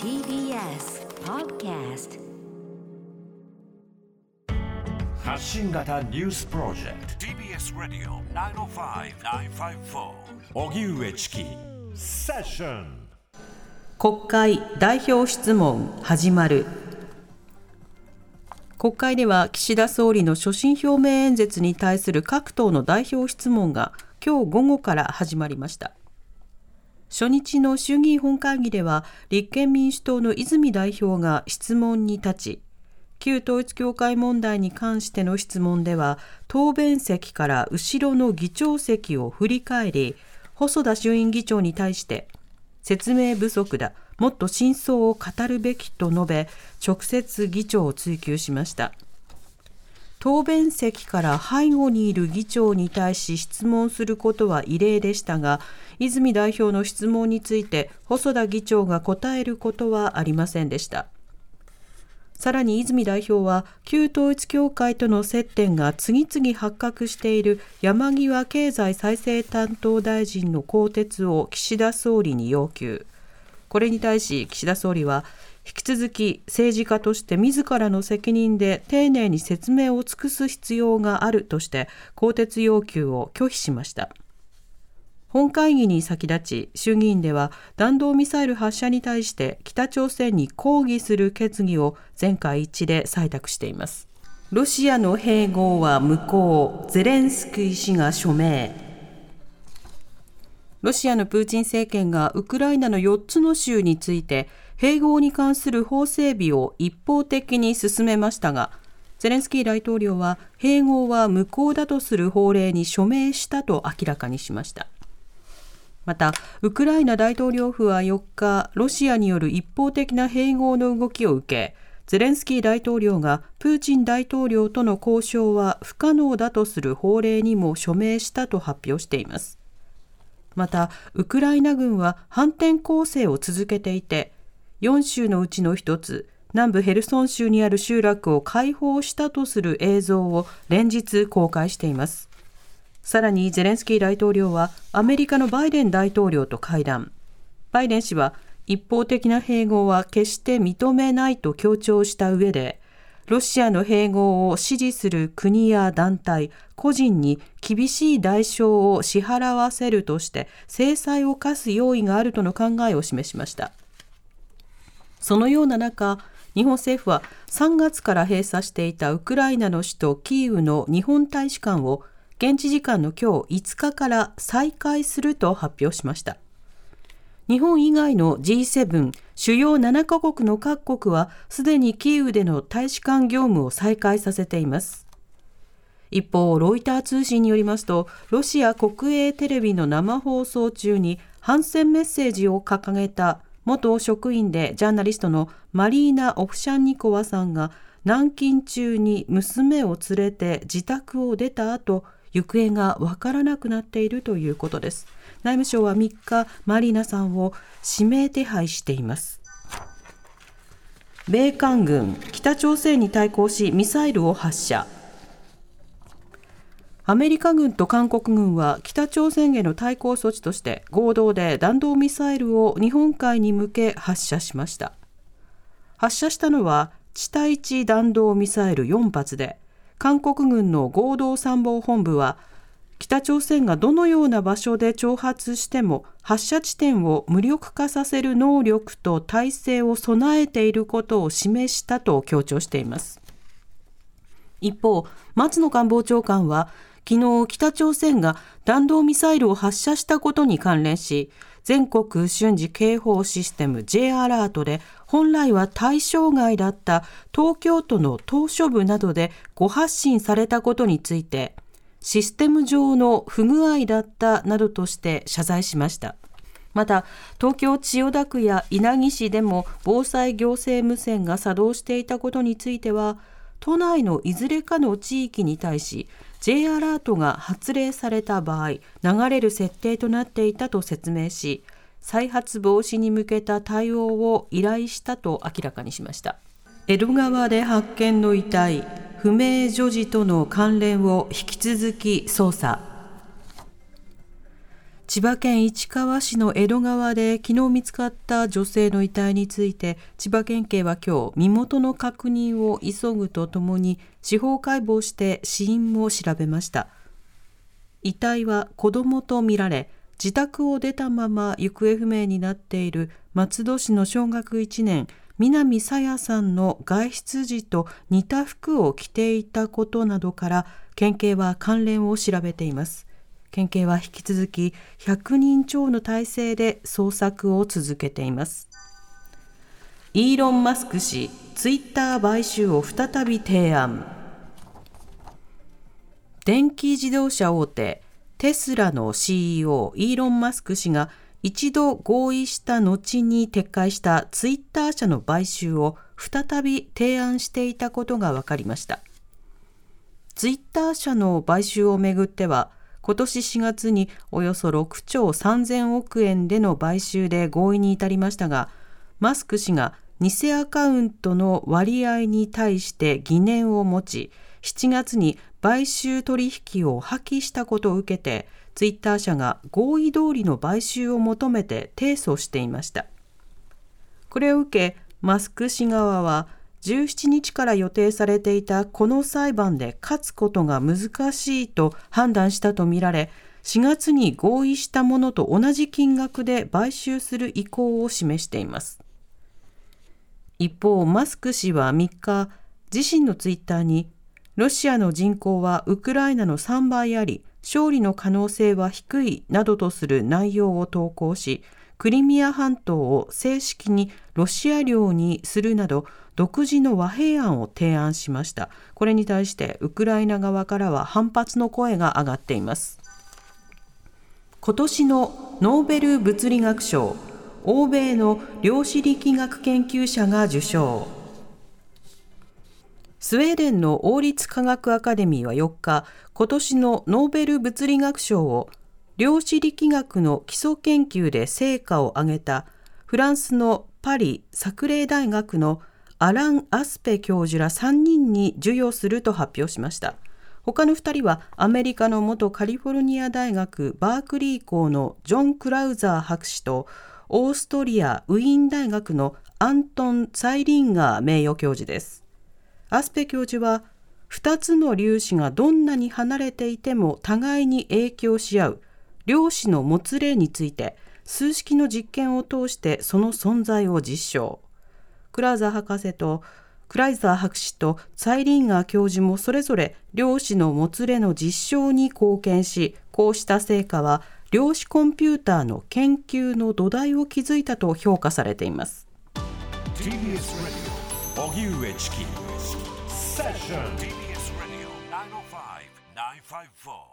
TBS Podcast 発信型ニュースプロジェクト。TBS ラディオ905-954おぎゅうえちきセッション国会代表質問始まる。国会では岸田総理の所信表明演説に対する各党の代表質問が今日午後から始まりました初日の衆議院本会議では立憲民主党の泉代表が質問に立ち旧統一教会問題に関しての質問では答弁席から後ろの議長席を振り返り細田衆院議長に対して説明不足だもっと真相を語るべきと述べ直接議長を追及しました。答弁席から背後にいる議長に対し質問することは異例でしたが泉代表の質問について細田議長が答えることはありませんでした。さらに泉代表は旧統一教会との接点が次々発覚している山際経済再生担当大臣の更迭を岸田総理に要求。これに対し岸田総理は引き続き政治家として自らの責任で丁寧に説明を尽くす必要があるとして更迭要求を拒否しました。本会議に先立ち衆議院では弾道ミサイル発射に対して北朝鮮に抗議する決議を全会一致で採択しています。ロシアの併合は無効ゼレンスキー氏が署名。ロシアのプーチン政権がウクライナの4つの州について併合に関する法整備を一方的に進めましたが、ゼレンスキー大統領は併合は無効だとする法令に署名したと明らかにしました。また、ウクライナ大統領府は4日、ロシアによる一方的な併合の動きを受け、ゼレンスキー大統領がプーチン大統領との交渉は不可能だとする法令にも署名したと発表しています。また、ウクライナ軍は反転攻勢を続けていて、4州のうちの1つ、南部ヘルソン州にある集落を解放したとする映像を連日公開しています。さらにゼレンスキー大統領はアメリカのバイデン大統領と会談。バイデン氏は一方的な併合は決して認めないと強調した上で、ロシアの併合を支持する国や団体、個人に厳しい代償を支払わせるとして制裁を科す用意があるとの考えを示しました。そのような中、日本政府は3月から閉鎖していたウクライナの首都キーウの日本大使館を現地時間の今日5日から再開すると発表しました。日本以外の G7 主要7カ国の各国はすでにキーウでの大使館業務を再開させています。一方、ロイター通信によりますと、ロシア国営テレビの生放送中に反戦メッセージを掲げた元職員でジャーナリストのマリーナ・オフシャンニコワさんが軟禁中に娘を連れて自宅を出た後、行方がわからなくなっているということです。内務省は3日、マリーナさんを指名手配しています。米韓軍、北朝鮮に対抗しミサイルを発射。アメリカ軍と韓国軍は北朝鮮への対抗措置として合同で弾道ミサイルを日本海に向け発射しました。発射したのは地対地弾道ミサイル4発で、韓国軍の合同参謀本部は北朝鮮がどのような場所で挑発しても発射地点を無力化させる能力と体制を備えていることを示したと強調しています。一方、松野官房長官は昨日北朝鮮が弾道ミサイルを発射したことに関連し、全国瞬時警報システム J アラートで本来は対象外だった東京都の島しょ部などで誤発信されたことについて、システム上の不具合だったなどとして謝罪しました。また、東京千代田区や稲城市でも防災行政無線が作動していたことについては、都内のいずれかの地域に対し、J アラートが発令された場合、流れる設定となっていたと説明し、再発防止に向けた対応を依頼したと明らかにしました。江戸川で発見の遺体、不明女児との関連を引き続き捜査。千葉県市川市の江戸川で昨日見つかった女性の遺体について千葉県警は今日身元の確認を急ぐとともに司法解剖して死因も調べました。遺体は子供とみられ自宅を出たまま行方不明になっている松戸市の小学1年南朝芽さんの外出時と似た服を着ていたことなどから県警は関連を調べています。県警は引き続き100人超の体制で捜索を続けています。イーロン・マスク氏ツイッター買収を再び提案。電気自動車大手テスラの CEO イーロン・マスク氏が一度合意した後に撤回したツイッター社の買収を再び提案していたことが分かりました。ツイッター社の買収をめぐっては今年4月におよそ6兆3000億円での買収で合意に至りましたが、マスク氏が偽アカウントの割合に対して疑念を持ち、7月に買収取引を破棄したことを受けて、ツイッター社が合意通りの買収を求めて提訴していました。これを受け、マスク氏側は17日から予定されていたこの裁判で勝つことが難しいと判断したとみられ、4月に合意したものと同じ金額で買収する意向を示しています。一方、マスク氏は3日、自身のツイッターに、ロシアの人口はウクライナの3倍あり、勝利の可能性は低いなどとする内容を投稿し、クリミア半島を正式にロシア領にするなど独自の和平案を提案しました。これに対してウクライナ側からは反発の声が上がっています。今年のノーベル物理学賞欧米の量子力学研究者が受賞。スウェーデンの王立科学アカデミーは4日今年のノーベル物理学賞を量子力学の基礎研究で成果を上げたフランスのパリ・サクレー大学のアラン・アスペ教授ら3人に授与すると発表しました。他の2人はアメリカの元カリフォルニア大学バークリー校のジョン・クラウザー博士とオーストリア・ウィーン大学のアントン・ツァイリンガー名誉教授です。アスペ教授は2つの粒子がどんなに離れていても互いに影響し合う量子のもつれについて数式の実験を通してその存在を実証。クラーザー博士とクライザー博士とツァイリンガー教授もそれぞれ量子のもつれの実証に貢献しこうした成果は量子コンピューターの研究の土台を築いたと評価されています。TBS ラディオ荻上チキセッション TBS ラディオ905-954